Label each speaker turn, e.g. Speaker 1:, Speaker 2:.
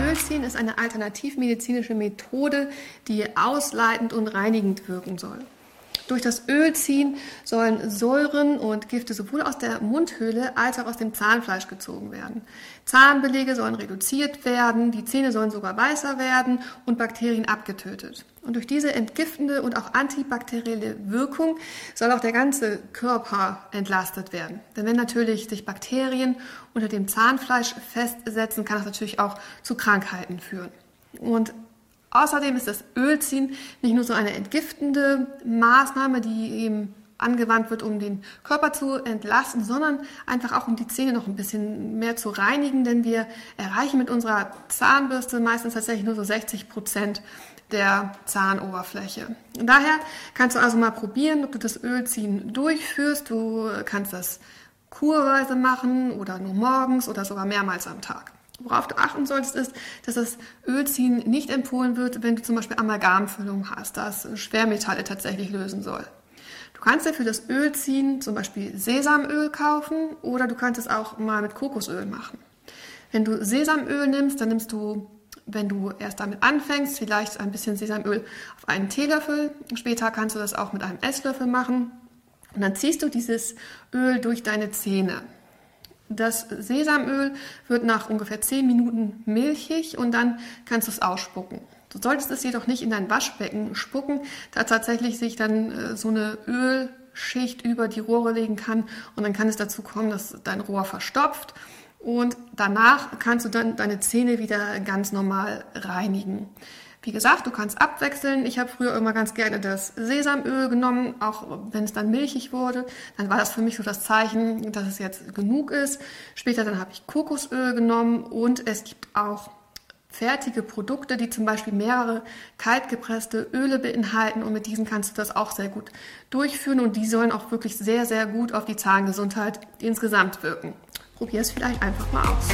Speaker 1: Ölziehen ist eine alternativmedizinische Methode, die ausleitend und reinigend wirken soll. Durch das Ölziehen sollen Säuren und Gifte sowohl aus der Mundhöhle als auch aus dem Zahnfleisch gezogen werden. Zahnbelege sollen reduziert werden, die Zähne sollen sogar weißer werden und Bakterien abgetötet. Und durch diese entgiftende und auch antibakterielle Wirkung soll auch der ganze Körper entlastet werden. Denn wenn natürlich sich Bakterien unter dem Zahnfleisch festsetzen, kann das natürlich auch zu Krankheiten führen. Und Außerdem ist das Ölziehen nicht nur so eine entgiftende Maßnahme, die eben angewandt wird, um den Körper zu entlasten, sondern einfach auch um die Zähne noch ein bisschen mehr zu reinigen, denn wir erreichen mit unserer Zahnbürste meistens tatsächlich nur so 60 Prozent der Zahnoberfläche. Daher kannst du also mal probieren, ob du das Ölziehen durchführst. Du kannst das kurweise machen oder nur morgens oder sogar mehrmals am Tag. Worauf du achten solltest, ist, dass das Ölziehen nicht empfohlen wird, wenn du zum Beispiel Amalgamfüllung hast, das Schwermetalle tatsächlich lösen soll. Du kannst dir für das Ölziehen zum Beispiel Sesamöl kaufen oder du kannst es auch mal mit Kokosöl machen. Wenn du Sesamöl nimmst, dann nimmst du, wenn du erst damit anfängst, vielleicht ein bisschen Sesamöl auf einen Teelöffel. Später kannst du das auch mit einem Esslöffel machen. Und dann ziehst du dieses Öl durch deine Zähne. Das Sesamöl wird nach ungefähr 10 Minuten milchig und dann kannst du es ausspucken. Du solltest es jedoch nicht in dein Waschbecken spucken, da tatsächlich sich dann äh, so eine Ölschicht über die Rohre legen kann und dann kann es dazu kommen, dass dein Rohr verstopft und danach kannst du dann deine Zähne wieder ganz normal reinigen. Wie gesagt, du kannst abwechseln. Ich habe früher immer ganz gerne das Sesamöl genommen, auch wenn es dann milchig wurde. Dann war das für mich so das Zeichen, dass es jetzt genug ist. Später dann habe ich Kokosöl genommen und es gibt auch fertige Produkte, die zum Beispiel mehrere kaltgepresste Öle beinhalten und mit diesen kannst du das auch sehr gut durchführen und die sollen auch wirklich sehr, sehr gut auf die Zahngesundheit insgesamt wirken. Probier es vielleicht einfach mal aus.